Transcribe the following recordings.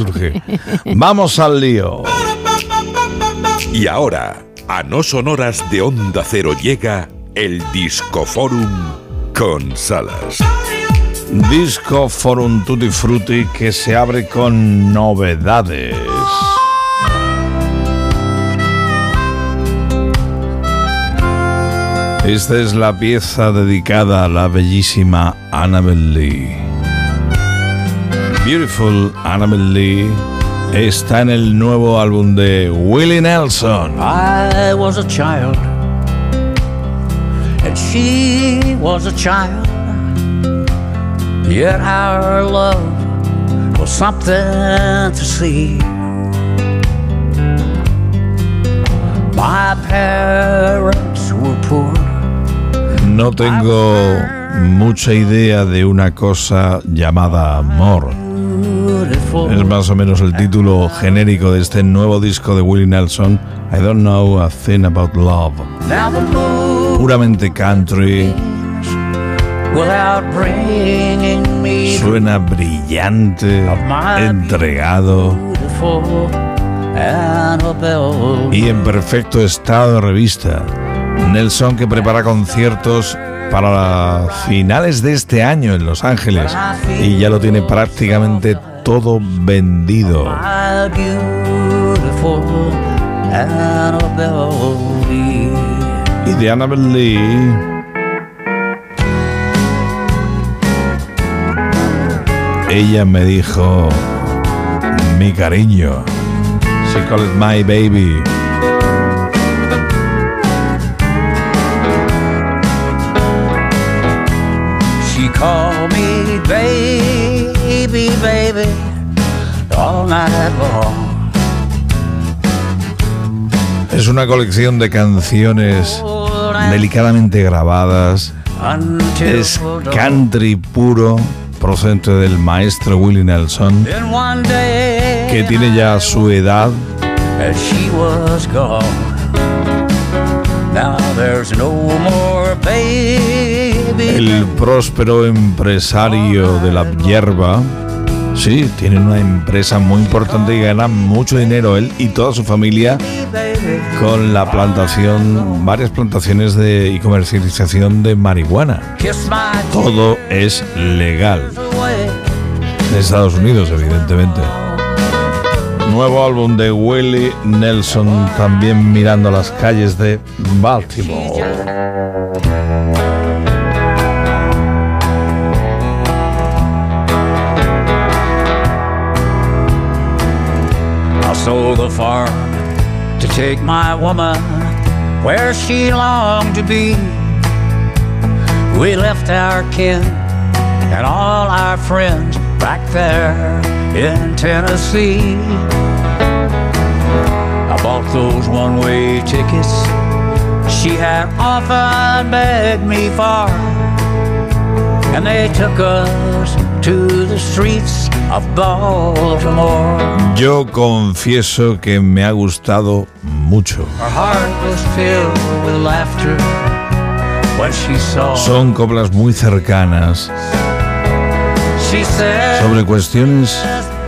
surge. Vamos al lío. Y ahora, a no sonoras de Onda Cero llega el Discoforum con Salas. Disco Forum Tutti Frutti que se abre con novedades. Esta es la pieza dedicada a la bellísima Annabel Lee. Beautiful Annabel Lee está en el nuevo álbum de Willie Nelson. I was a child, and she was a child. Yet our love was something to see. My parents were poor. No tengo mucha idea de una cosa llamada amor. Es más o menos el título genérico de este nuevo disco de Willie Nelson. I don't know a thing about love. Puramente country, suena brillante, entregado y en perfecto estado de revista. Nelson que prepara conciertos para finales de este año en Los Ángeles y ya lo tiene prácticamente todo vendido. Annabelle. Y de Annabel Lee ella me dijo mi cariño. She called it my baby. She called me baby, baby, all night long. Es una colección de canciones delicadamente grabadas. Es country puro procedente del maestro Willie Nelson que tiene ya su edad as she was gone. Now there's no more baby. El próspero empresario de la hierba. Sí, tiene una empresa muy importante y gana mucho dinero él y toda su familia con la plantación, varias plantaciones de y comercialización de marihuana. Todo es legal. En Estados Unidos, evidentemente. Nuevo álbum de Willie Nelson, también mirando las calles de Baltimore. Sold the farm to take my woman where she longed to be. We left our kin and all our friends back there in Tennessee. I bought those one way tickets she had often begged me for. And they took us to the streets of Baltimore. Yo confieso que me ha gustado mucho. Her heart was filled with laughter when she saw. Son coplas muy cercanas sobre cuestiones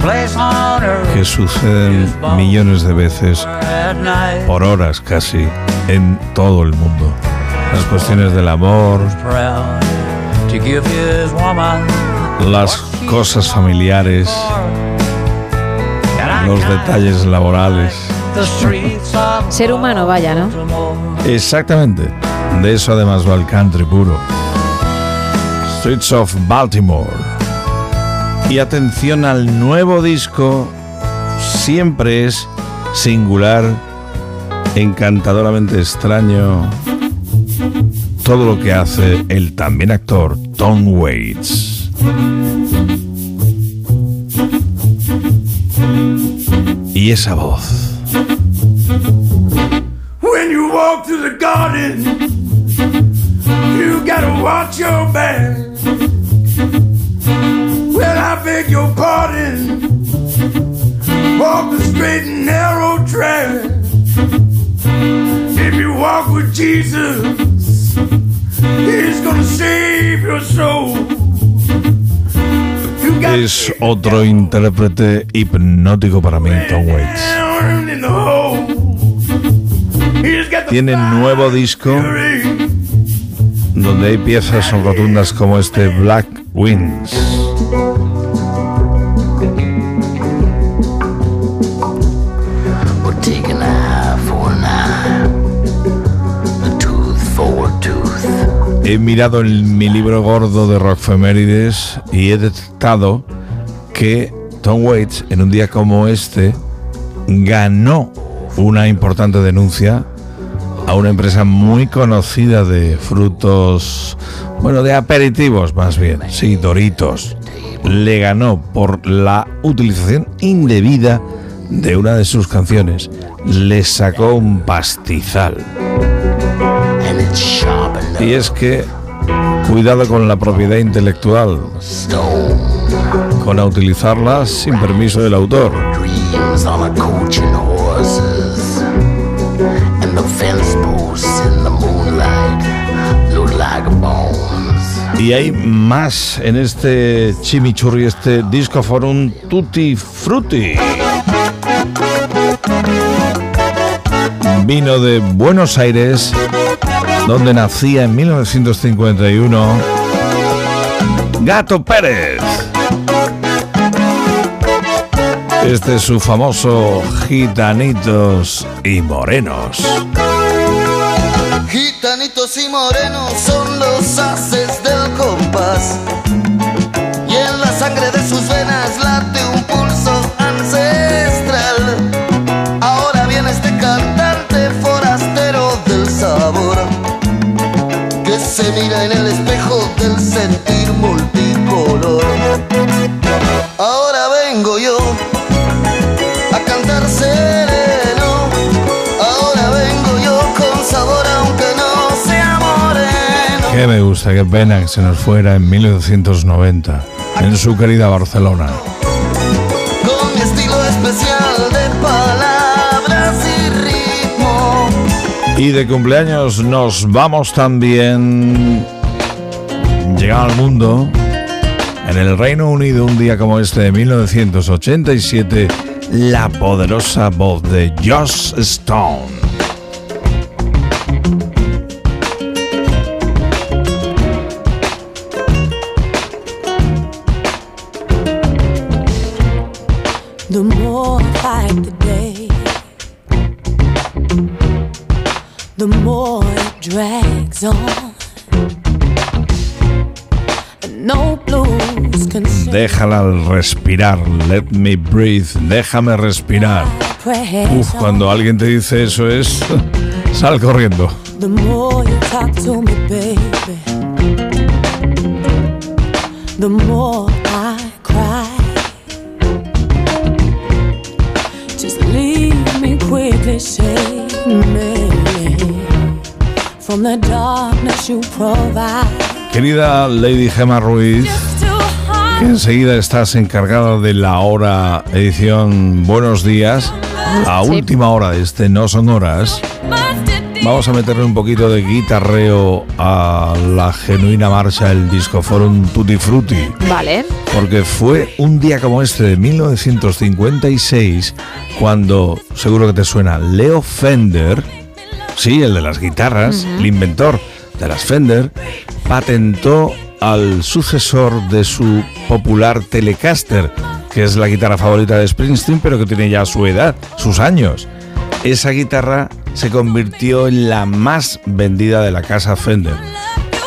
"Place on earth que suceden millones de veces, at night." por horas casi, en todo el mundo. Las cuestiones del amor, Las cosas familiares, los detalles laborales. Ser humano, vaya, ¿no? Exactamente. De eso además va el country puro. Streets of Baltimore. Y atención al nuevo disco. Siempre es singular, encantadoramente extraño. Todo lo que hace el también actor Tom Waits. Y esa voz. When you walk through the garden, you gotta watch your back. Well, I beg your pardon. Walk the straight and narrow track. If you walk with Jesus, He's gonna save your soul. Es otro intérprete hipnótico para mí, Tom Waits. Tiene nuevo disco donde hay piezas rotundas como este Black Wings. He mirado en mi libro gordo de Rockfemérides y he detectado que Tom Waits, en un día como este, ganó una importante denuncia a una empresa muy conocida de frutos, bueno, de aperitivos más bien, sí, Doritos. Le ganó por la utilización indebida de una de sus canciones. Le sacó un pastizal. Y es que, cuidado con la propiedad intelectual, con utilizarla sin permiso del autor. A. Y hay más en este chimichurri, este disco forum Tutti Frutti. Vino de Buenos Aires, donde nacía en 1951 Gato Pérez. Este es su famoso Gitanitos y Morenos. Gitanitos y morenos son los haces del compás. Y en la sangre de sus venas late se mira en el espejo del sentir multicolor. Ahora vengo yo a cantar sereno. Ahora vengo yo con sabor aunque no sea moreno. Que me gusta, qué pena que se nos fuera en 1990, en su querida Barcelona. Y de cumpleaños nos vamos también. Llegado al mundo. En el Reino Unido, un día como este de 1987, la poderosa voz de Joss Stone. Déjala al respirar, let me breathe, déjame respirar. Uf, cuando alguien te dice eso es. Sal corriendo. Just leave me quickly, save me Querida Lady Gemma Ruiz. Que enseguida estás encargada de la hora edición Buenos Días, la última hora de este No Son Horas. Vamos a meterle un poquito de guitarreo a la genuina marcha del Disco Forum Tutti Frutti, Vale. porque fue un día como este de 1956 cuando, seguro que te suena, Leo Fender, sí, el de las guitarras, el inventor de las Fender, patentó al sucesor de su popular Telecaster, que es la guitarra favorita de Springsteen, pero que tiene ya su edad, sus años. Esa guitarra se convirtió en la más vendida de la casa Fender.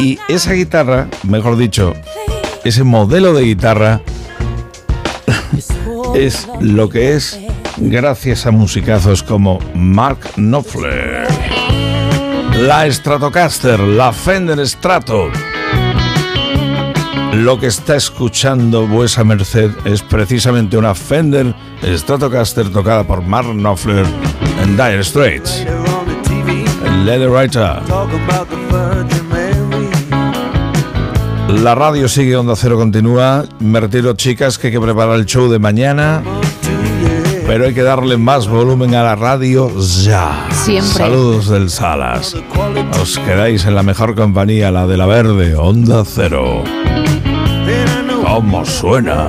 Y esa guitarra, mejor dicho, ese modelo de guitarra es lo que es gracias a musicazos como Mark Knopfler. La Stratocaster, la Fender Strato. Lo que está escuchando vuesa merced es precisamente una Fender Stratocaster tocada por Mark Knopfler en Dire Straits. Leather Writer. La radio sigue, Onda Cero continúa. Me retiro, chicas, que hay que preparar el show de mañana. Pero hay que darle más volumen a la radio ya. Siempre. Saludos del Salas. Os quedáis en la mejor compañía, la de la verde, Onda Cero. ¿Cómo suena?